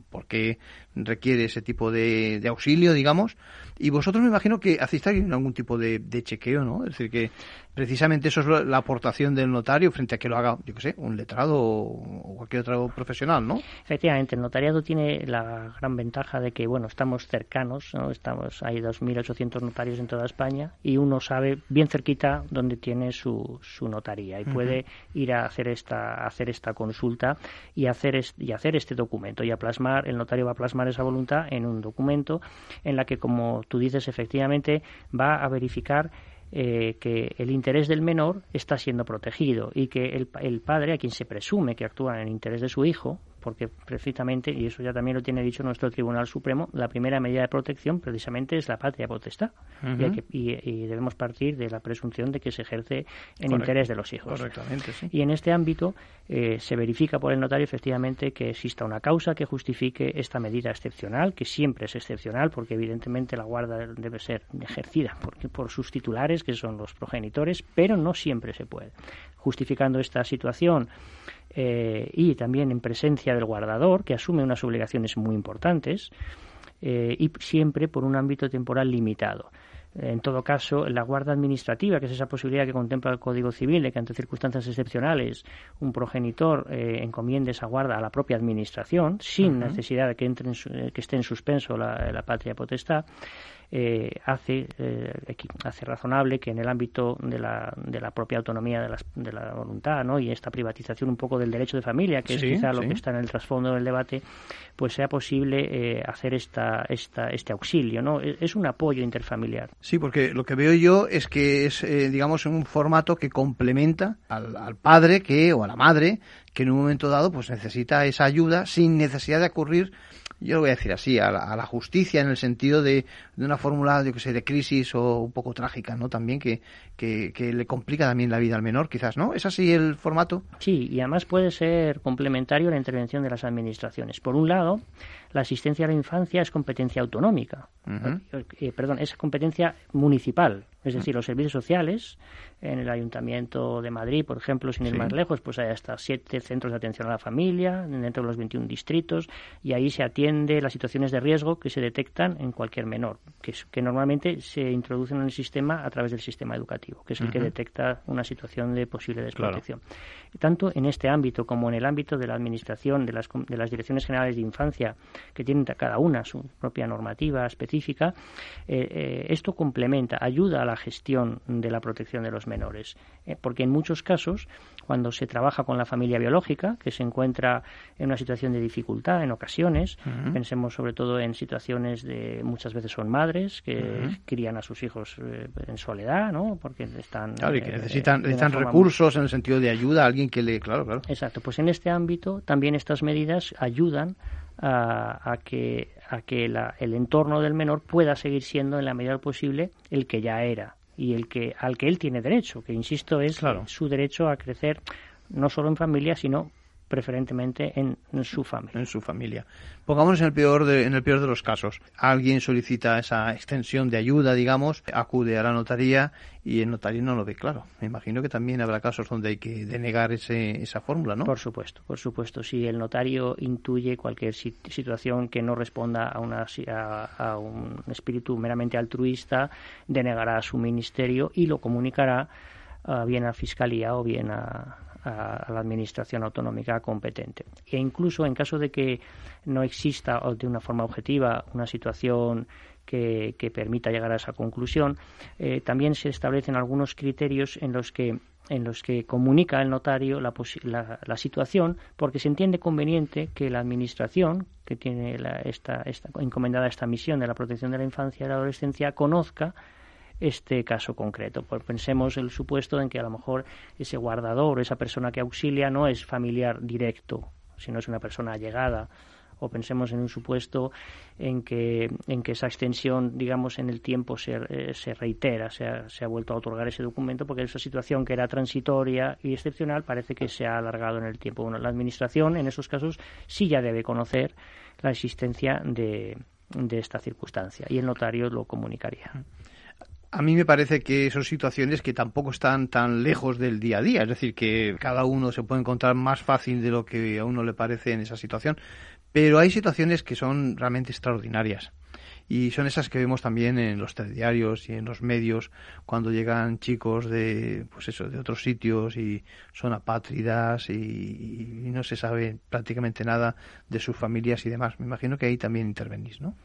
A: por qué requiere ese tipo de, auxilio digamos y vosotros me imagino que hacéis algún tipo de, de, chequeo, ¿no? Es decir, que precisamente eso es la aportación del notario frente a que lo haga, yo qué sé, un letrado o cualquier otro profesional, ¿no?
N: Efectivamente, el notariado tiene la gran ventaja de que, bueno, estamos cercanos, ¿no? Estamos, hay 2.800 notarios en toda España y uno sabe bien cerquita dónde tiene su, su notaría y puede ir a hacer esta, hacer esta consulta y hacer, y hacer este documento y a plasmar, el notario va a plasmar esa voluntad en un documento en la que, como tú dices, efectivamente va a verificar eh, que el interés del menor está siendo protegido y que el, el, padre, a quien se presume que actúa en el interés de su hijo, porque precisamente, y eso ya también lo tiene dicho nuestro Tribunal Supremo, la primera medida de protección precisamente es la patria potestad. y, hay que- y- y debemos partir de la presunción de que se ejerce en
A: Correcto.
N: interés de los hijos.
A: Correctamente, sí.
N: Y en este ámbito eh, se verifica por el notario efectivamente que exista una causa que justifique esta medida excepcional, que siempre es excepcional porque evidentemente la guarda debe ser ejercida por sus titulares, que son los progenitores, pero no siempre se puede. Justificando esta situación eh, y también en presencia del guardador, que asume unas obligaciones muy importantes, eh, y siempre por un ámbito temporal limitado. En todo caso, la guarda administrativa, que es esa posibilidad que contempla el Código Civil de que ante circunstancias excepcionales un progenitor eh, encomiende esa guarda a la propia administración, sin necesidad de que, entre en su- eh, que esté en suspenso la, la patria potestad, eh, hace, eh, hace razonable que en el ámbito de la, de la propia autonomía de, las- de la voluntad ¿no? y esta privatización un poco del derecho de familia, que
A: Sí,
N: es quizá lo que está en el trasfondo del debate, pues sea posible eh, hacer esta, esta, este auxilio. ¿no? Es es un apoyo interfamiliar.
A: Sí, porque lo que veo yo es que es, eh, digamos, un formato que complementa al, al padre que o a la madre que en un momento dado pues necesita esa ayuda sin necesidad de ocurrir, yo lo voy a decir así, a la, a la justicia en el sentido de, una fórmula, yo que sé, de crisis o un poco trágica, ¿no? También que, que, que le complica también la vida al menor, quizás, ¿no? ¿Es así el formato?
N: Sí, y además puede ser complementario la intervención de las administraciones. Por un lado, la asistencia a la infancia es competencia autonómica, eh, perdón, es competencia municipal. Es decir, los servicios sociales, en el Ayuntamiento de Madrid, por ejemplo, sin ir
A: Sí.
N: más lejos, pues hay hasta siete centros de atención a la familia dentro de los 21 distritos y ahí se atiende las situaciones de riesgo que se detectan en cualquier menor, que, es- que normalmente se introducen en el sistema a través del sistema educativo, que es el que detecta una situación de posible
O: Claro.
N: desprotección. Tanto en este ámbito como en el ámbito de la administración, de las, de las direcciones generales de infancia, que tienen cada una su propia normativa específica, eh, eh, esto complementa, ayuda a la gestión de la protección de los menores. Eh, porque en muchos casos, cuando se trabaja con la familia biológica, que se encuentra en una situación de dificultad en ocasiones, pensemos sobre todo en situaciones de muchas veces son madres que
A: Ujú.
N: crían a sus hijos en soledad, ¿no? Porque están
A: Claro, y que necesitan, necesitan recursos en el sentido de ayuda a alguien que le... Claro, claro.
N: Exacto, pues en este ámbito también estas medidas ayudan a, a que, a que la- el entorno del menor pueda seguir siendo en la medida posible el que ya era y el que al que él tiene derecho, que insisto es su derecho a crecer no solo en familia, sino preferentemente en, en su familia.
A: En su familia. Pongámonos en el peor de, en el peor de los casos. Alguien solicita esa extensión de ayuda, digamos, acude a la notaría y el notario no lo ve claro. Me imagino que también habrá casos donde hay que denegar ese, esa fórmula, ¿no?
N: Por supuesto, por supuesto. Si el notario intuye cualquier si- situación que no responda a, una, a, a un espíritu meramente altruista, denegará a su ministerio y lo comunicará ah, bien a Fiscalía o bien a, a- la Administración Autonómica competente. E incluso en caso de que no exista de una forma objetiva una situación que, permita llegar a esa conclusión, eh, también se establecen algunos criterios en los que en los que comunica el notario la, la, la situación porque se entiende conveniente que la administración que tiene la- esta, esta encomendada esta misión de la protección de la infancia y la adolescencia conozca este caso concreto. Pues pensemos el supuesto en que a lo mejor ese guardador esa persona que auxilia no es familiar directo, sino es una persona allegada. O pensemos en un supuesto en que, en que esa extensión, digamos, en el tiempo se, eh, se reitera, se ha, se ha vuelto a otorgar ese documento porque esa situación que era transitoria y excepcional parece que se ha alargado en el tiempo. Bueno, la Administración en esos casos sí ya debe conocer la existencia de, de esta circunstancia y el notario lo comunicaría.
A: A mí me parece que son situaciones que tampoco están tan lejos del día a día, es decir, que cada uno se puede encontrar más fácil de lo que a uno le parece en esa situación, pero hay situaciones que son realmente extraordinarias. Y son esas que vemos también en los telediarios y en los medios cuando llegan chicos de, pues eso, de otros sitios y son apátridas y, y no se sabe prácticamente nada de sus familias y demás. Me imagino que ahí también intervenís, ¿no?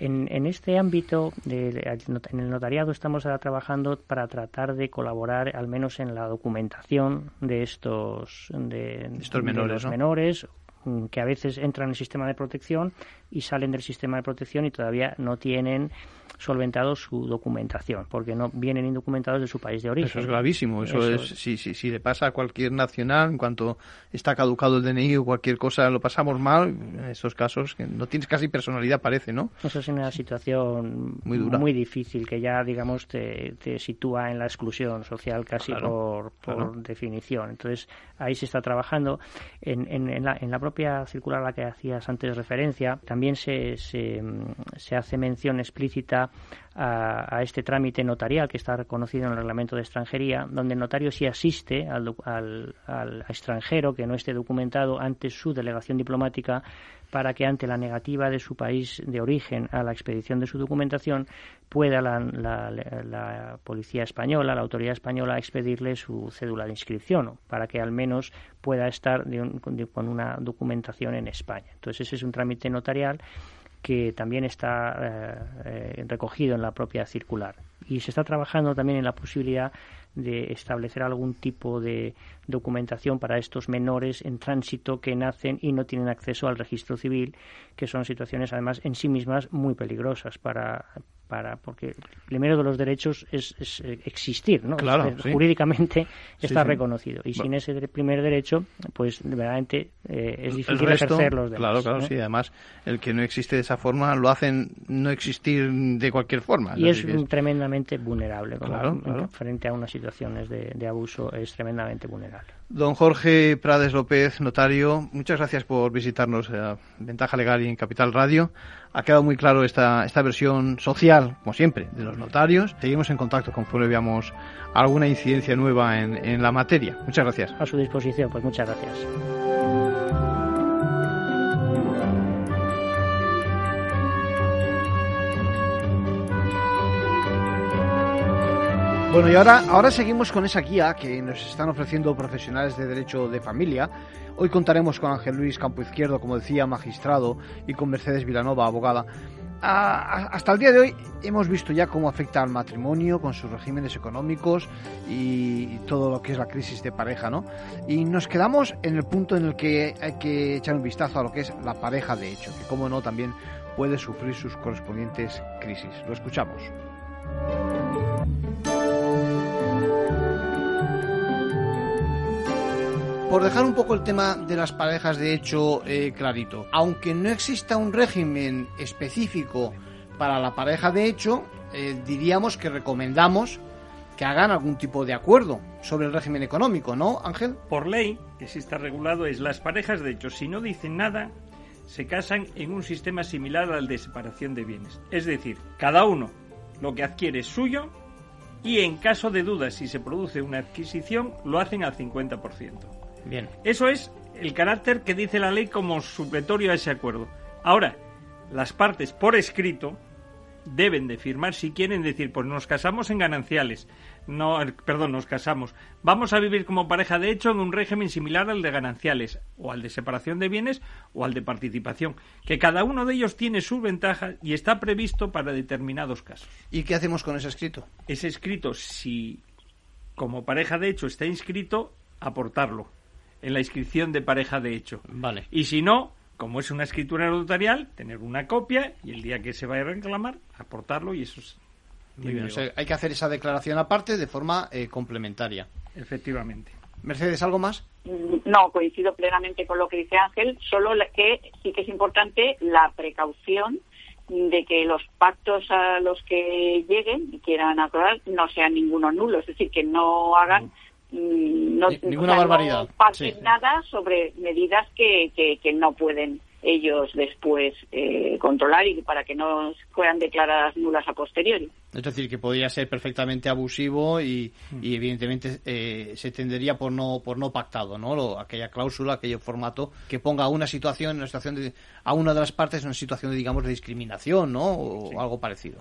N: En, en este ámbito, de- en el notariado, estamos ahora trabajando para tratar de colaborar, al menos en la documentación de estos, de,
A: Estos
N: de
A: menores,
N: los
A: ¿no?
N: menores mm, que a veces entran en el sistema de protección, y salen del sistema de protección y todavía no tienen solventado su documentación, porque no vienen indocumentados de su país de origen.
A: Eso es gravísimo. Eso, es, si, si, si le pasa a cualquier nacional, en cuanto está caducado el DNI o cualquier cosa, lo pasamos mal, en estos casos, que no tienes casi personalidad, parece, ¿no?
N: Eso es una situación muy dura. Muy difícil, que ya, digamos, te, te sitúa en la exclusión social casi por, por definición. Entonces, ahí se está trabajando. En, en, en, la, en la propia circular a la que hacías antes referencia, también se, se, se hace mención explícita a, este trámite notarial que está reconocido en el reglamento de extranjería, donde el notario sí asiste al, al, extranjero que no esté documentado ante su delegación diplomática para que ante la negativa de su país de origen a la expedición de su documentación pueda la, la, policía española, la autoridad española, expedirle su cédula de inscripción, para que al menos pueda estar con una documentación en España. Entonces ese es un trámite notarial que también está eh, eh, recogido en la propia circular. Y se está trabajando también en la posibilidad de establecer algún tipo de documentación para estos menores en tránsito que nacen y no tienen acceso al registro civil, que son situaciones además en sí mismas muy peligrosas para, para porque primero de los derechos es, eh, existir, ¿no?
A: Claro,
N: Jurídicamente está reconocido y sin ese primer derecho, pues verdaderamente eh, es difícil ejercer los derechos.
A: Claro, claro, sí. Además, el que no existe de esa forma lo hacen no existir de cualquier forma.
N: Y es, tremendamente vulnerable. Claro, Frente a unas situaciones de, de abuso es tremendamente vulnerable.
A: Don Jorge Prades López, notario, muchas gracias por visitarnos a Ventaja Legal y en Capital Radio. Ha quedado muy claro esta, esta versión social, como siempre, de los notarios. Seguimos en contacto conforme veamos alguna incidencia nueva en, en la materia. Muchas gracias.
N: A su disposición, pues muchas gracias.
A: Bueno, y ahora, ahora seguimos con esa guía que nos están ofreciendo profesionales de derecho de familia. Hoy contaremos con Ángel Luis Campo Izquierdo, como decía, magistrado, y con Mercedes Vilanova, abogada. hasta el día de hoy hemos visto ya cómo afecta al matrimonio con sus regímenes económicos y, todo lo que es la crisis de pareja, ¿no? Y nos quedamos en el punto en el que hay que echar un vistazo a lo que es la pareja de hecho, que como no también puede sufrir sus correspondientes crisis. Lo escuchamos. Por dejar un poco el tema de las parejas de hecho eh, clarito, aunque no exista un régimen específico para la pareja de hecho, eh, diríamos que recomendamos que hagan algún tipo de acuerdo sobre el régimen económico, ¿no, Ángel?
O: Por ley, que sí está regulado, es las parejas de hecho, si no dicen nada, se casan en un sistema similar al de separación de bienes. Es decir, cada uno lo que adquiere es suyo y en caso de dudas si se produce una adquisición, lo hacen al 50%.
A: Bien.
O: Eso es el carácter que dice la ley como supletorio a ese acuerdo. Ahora, las partes por escrito deben de firmar si quieren decir, pues nos casamos en gananciales. No, perdón, nos casamos. Vamos a vivir como pareja de hecho en un régimen similar al de gananciales, o al de separación de bienes, o al de participación. Que cada uno de ellos tiene su ventaja y está previsto para determinados casos.
A: ¿Y qué hacemos con ese escrito?
O: Ese escrito, si como pareja de hecho está inscrito, aportarlo en la inscripción de pareja de hecho.
A: Vale.
O: Y si no, como es una escritura notarial, tener una copia y el día que se vaya a reclamar, aportarlo y eso es.
A: Muy bien, hay que hacer esa declaración aparte de forma eh, complementaria.
O: Efectivamente.
A: Mercedes, ¿algo más?
P: No, coincido plenamente con lo que dice Ángel, solo que sí que es importante la precaución de que los pactos a los que lleguen y quieran acordar no sean ninguno nulo, es decir, que no hagan no,
A: ninguna barbaridad.
P: nada sobre medidas que, que, no pueden ellos después eh, controlar y para que no fueran declaradas nulas a posteriori.
A: Es decir, que podría ser perfectamente abusivo y, mm. y evidentemente eh, se tendería por no por no pactado, ¿no? aquella cláusula, aquel formato que ponga a una situación, una situación de, a una de las partes en una situación, de, digamos, de discriminación, ¿no? O algo parecido.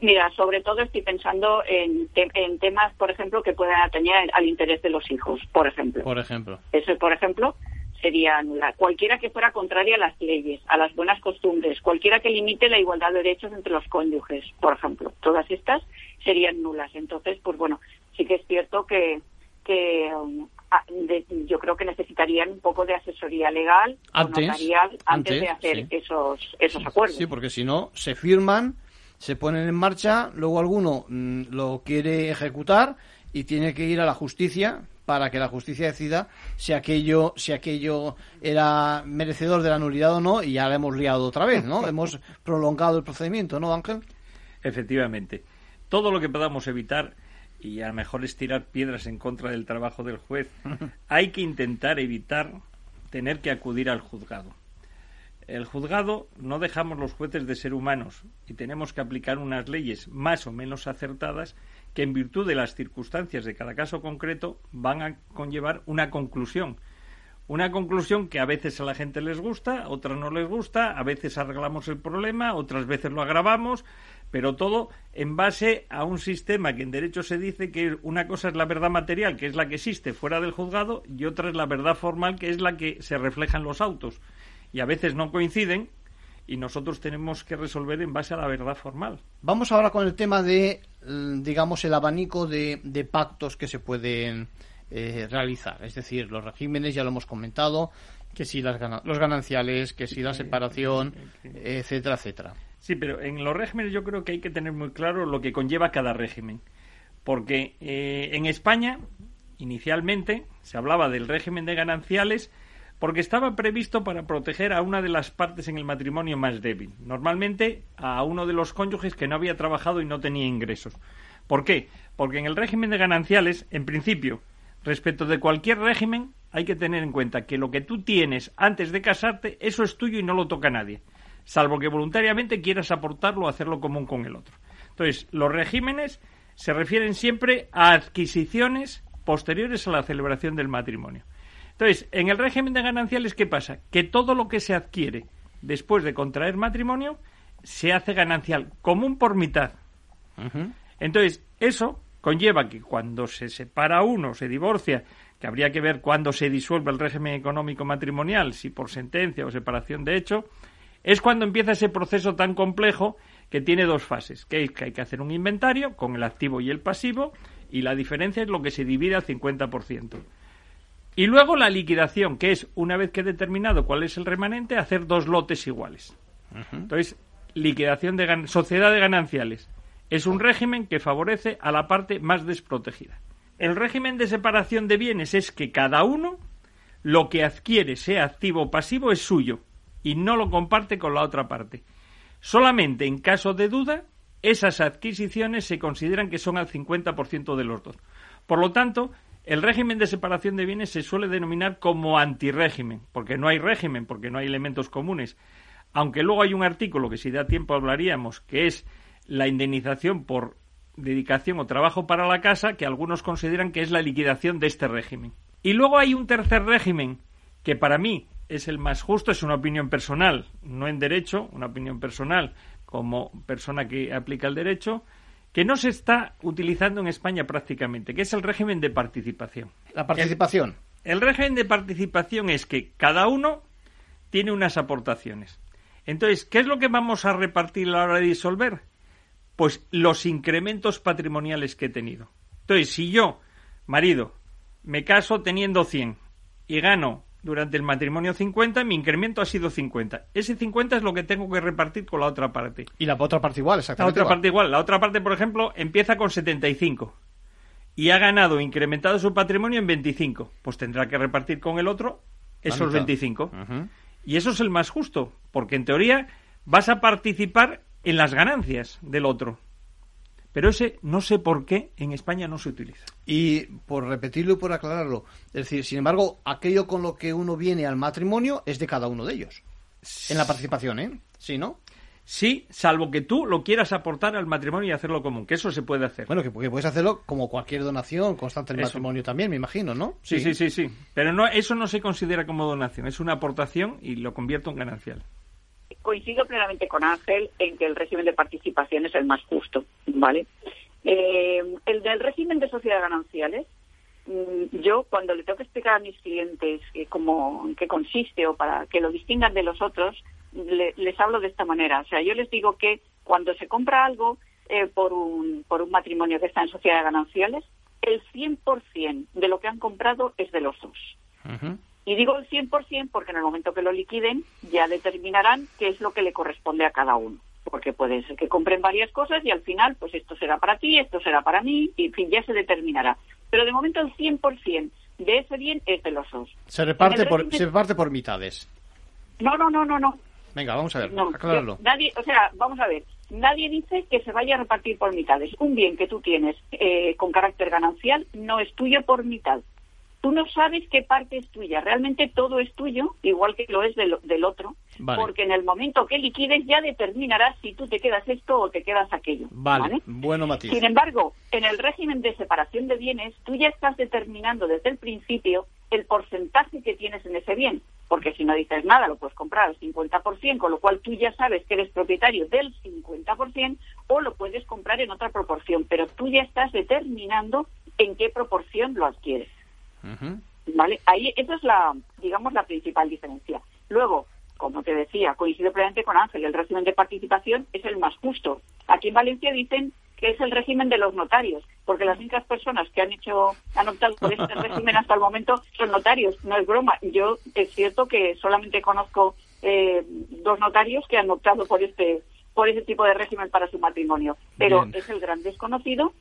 P: Mira, sobre todo estoy pensando en, en temas, por ejemplo, que puedan atañer al interés de los hijos, por ejemplo.
A: Por ejemplo.
P: Eso, por ejemplo, sería nula. Cualquiera que fuera contraria a las leyes, a las buenas costumbres, cualquiera que limite la igualdad de derechos entre los cónyuges, por ejemplo. Todas estas serían nulas. Entonces, pues bueno, sí que es cierto que, que um, de- yo creo que necesitarían un poco de asesoría legal
A: Antes,
P: o notarial antes,
A: antes,
P: de hacer
A: sí.
P: esos, esos acuerdos.
A: Sí, porque si no, se firman, se ponen en marcha, luego alguno mm, lo quiere ejecutar y tiene que ir a la justicia para que la justicia decida si aquello, si aquello era merecedor de la nulidad o no, y ya la hemos liado otra vez, ¿no? hemos prolongado el procedimiento, ¿no, Ángel?
O: Efectivamente. Todo lo que podamos evitar, y a lo mejor es tirar piedras en contra del trabajo del juez, hay que intentar evitar tener que acudir al juzgado. El juzgado no dejamos los jueces de ser humanos y tenemos que aplicar unas leyes más o menos acertadas que en virtud de las circunstancias de cada caso concreto van a conllevar una conclusión. Una conclusión que a veces a la gente les gusta, otras no les gusta, a veces arreglamos el problema, otras veces lo agravamos, pero todo en base a un sistema que en derecho se dice que una cosa es la verdad material, que es la que existe fuera del juzgado, y otra es la verdad formal, que es la que se refleja en los autos. Y a veces no coinciden y nosotros tenemos que resolver en base a la verdad formal.
A: Vamos ahora con el tema de, mm, digamos, el abanico de, de pactos que se pueden eh, realizar. Es decir, los regímenes, ya lo hemos comentado, que si las los gananciales, que si la separación, etcétera, etcétera.
O: Sí, pero en los regímenes yo creo que hay que tener muy claro lo que conlleva cada régimen. Porque eh, en España, inicialmente, se hablaba del régimen de gananciales porque estaba previsto para proteger a una de las partes en el matrimonio más débil. Normalmente a uno de los cónyuges que no había trabajado y no tenía ingresos. ¿Por qué? Porque en el régimen de gananciales, en principio, respecto de cualquier régimen, hay que tener en cuenta que lo que tú tienes antes de casarte, eso es tuyo y no lo toca nadie, salvo que voluntariamente quieras aportarlo o hacerlo común con el otro. Entonces, los regímenes se refieren siempre a adquisiciones posteriores a la celebración del matrimonio. Entonces, en el régimen de gananciales, ¿qué pasa? Que todo lo que se adquiere después de contraer matrimonio se hace ganancial común por mitad. Entonces, eso conlleva que cuando se separa uno, se divorcia, que habría que ver cuándo se disuelve el régimen económico matrimonial, si por sentencia o separación de hecho, es cuando empieza ese proceso tan complejo que tiene dos fases, que es que hay que hacer un inventario con el activo y el pasivo, y la diferencia es lo que se divide al 50%. Y luego la liquidación, que es, una vez que he determinado cuál es el remanente, hacer dos lotes iguales. Entonces, liquidación de sociedad de gananciales. Es un régimen que favorece a la parte más desprotegida. El régimen de separación de bienes es que cada uno lo que adquiere, sea activo o pasivo, es suyo y no lo comparte con la otra parte. Solamente en caso de duda, esas adquisiciones se consideran que son al 50% de los dos. Por lo tanto, el régimen de separación de bienes se suele denominar como antirrégimen, porque no hay régimen, porque no hay elementos comunes. Aunque luego hay un artículo que si da tiempo hablaríamos, que es la indemnización por dedicación o trabajo para la casa, que algunos consideran que es la liquidación de este régimen. Y luego hay un tercer régimen, que para mí es el más justo, es una opinión personal, no en derecho, una opinión personal como persona que aplica el derecho, que no se está utilizando en España prácticamente, que es el régimen de participación.
A: La participación.
O: El régimen de participación es que cada uno tiene unas aportaciones. Entonces, ¿qué es lo que vamos a repartir a la hora de disolver? Pues los incrementos patrimoniales que he tenido. Entonces, si yo, marido, me caso teniendo 100 y gano durante el matrimonio 50, mi incremento ha sido 50. Ese 50 es lo que tengo que repartir con la otra parte.
A: Y la otra parte igual,
O: La
A: exactamente.
O: otra
A: igual.
O: parte igual. La otra parte, por ejemplo, empieza con 75 y ha ganado, incrementado su patrimonio en 25. Pues tendrá que repartir con el otro
A: La
O: esos
A: mitad.
O: 25. Y eso es el más justo, porque en teoría vas a participar en las ganancias del otro. Pero ese no sé por qué en España no se utiliza.
A: Y por repetirlo y por aclararlo, es decir, sin embargo, aquello con lo que uno viene al matrimonio es de cada uno de ellos. En la participación, ¿eh? Sí, ¿no?
O: Sí, salvo que tú lo quieras aportar al matrimonio y hacerlo común, que eso se puede hacer.
A: Bueno, que, que puedes hacerlo como cualquier donación constante
O: Eso.
A: matrimonio también, me imagino, ¿no?
O: Sí, sí, sí, sí. Pero no, eso no se considera como donación, es una aportación y lo convierto en ganancial.
P: Coincido plenamente con Ángel en que el régimen de participación es el más justo, ¿vale? Eh, el del régimen de sociedad gananciales, mm, yo cuando le tengo que explicar a mis clientes eh, cómo, qué consiste o para que lo distingan de los otros, le- les hablo de esta manera. O sea, yo les digo que cuando se compra algo eh, por, un, por un matrimonio que está en sociedad de gananciales, el 100% de lo que han comprado es de los dos. Y digo el 100% porque en el momento que lo liquiden ya determinarán qué es lo que le corresponde a cada uno. Porque puede ser que compren varias cosas y al final, pues esto será para ti, esto será para mí, y en fin, ya se determinará. Pero de momento el 100% de ese bien es de los dos.
A: Se reparte, por, se reparte por mitades.
P: No, no, no, no, no.
A: Venga, vamos a ver,
P: No,
A: acláralo.
P: nadie, o sea, vamos a ver, nadie dice que se vaya a repartir por mitades. Un bien que tú tienes eh, con carácter ganancial no es tuyo por mitad. Tú no sabes qué parte es tuya. Realmente todo es tuyo, igual que lo es del, del otro,
A: Vale.
P: porque en el momento que liquides ya determinarás si tú te quedas esto o te quedas aquello.
A: Vale, bueno matiz.
P: Sin embargo, en el régimen de separación de bienes, tú ya estás determinando desde el principio el porcentaje que tienes en ese bien, porque si no dices nada, lo puedes comprar al 50%, con lo cual tú ya sabes que eres propietario del 50%, o lo puedes comprar en otra proporción, pero tú ya estás determinando en qué proporción lo adquieres. ¿Vale? Ahí, esa es la, digamos, la principal diferencia. Luego, como te decía, coincido plenamente con Ángel, el régimen de participación es el más justo. Aquí en Valencia dicen que es el régimen de los notarios, porque las únicas personas que han hecho, han optado por este régimen hasta el momento son notarios. No es broma. Yo es cierto que solamente conozco eh, dos notarios que han optado por este, por ese tipo de régimen para su matrimonio, pero
Q: Bien.
P: es el gran desconocido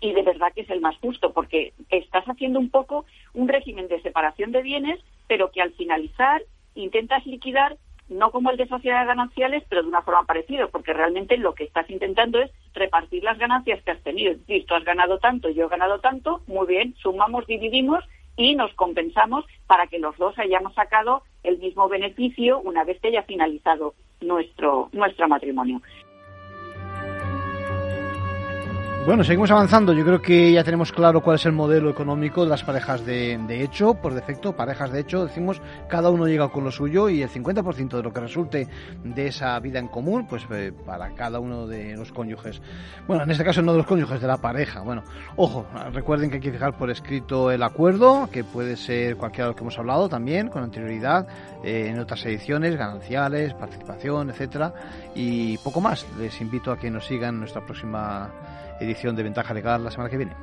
P: y de verdad que es el más justo porque estás haciendo un poco un régimen de separación de bienes, pero que al finalizar intentas liquidar no como el de sociedades gananciales, pero de una forma parecida, porque realmente lo que estás intentando es repartir las ganancias que has tenido. Es tú has ganado tanto, yo he ganado tanto, muy bien, sumamos, dividimos y nos compensamos para que los dos hayamos sacado el mismo beneficio una vez que haya finalizado nuestro, nuestro matrimonio.
A: Bueno, seguimos avanzando. Yo creo que ya tenemos claro cuál es el modelo económico de las parejas de, de hecho, por defecto, parejas de hecho, decimos, cada uno llega con lo suyo y el 50% de lo que resulte de esa vida en común, pues eh, para cada uno de los cónyuges. Bueno, en este caso no de los cónyuges, de la pareja. Bueno, ojo, recuerden que hay que fijar por escrito el acuerdo, que puede ser cualquiera de los que hemos hablado también con anterioridad, eh, en otras ediciones, gananciales, participación, etcétera, y poco más. Les invito a que nos sigan en nuestra próxima edición de Ventaja Legal la semana que viene.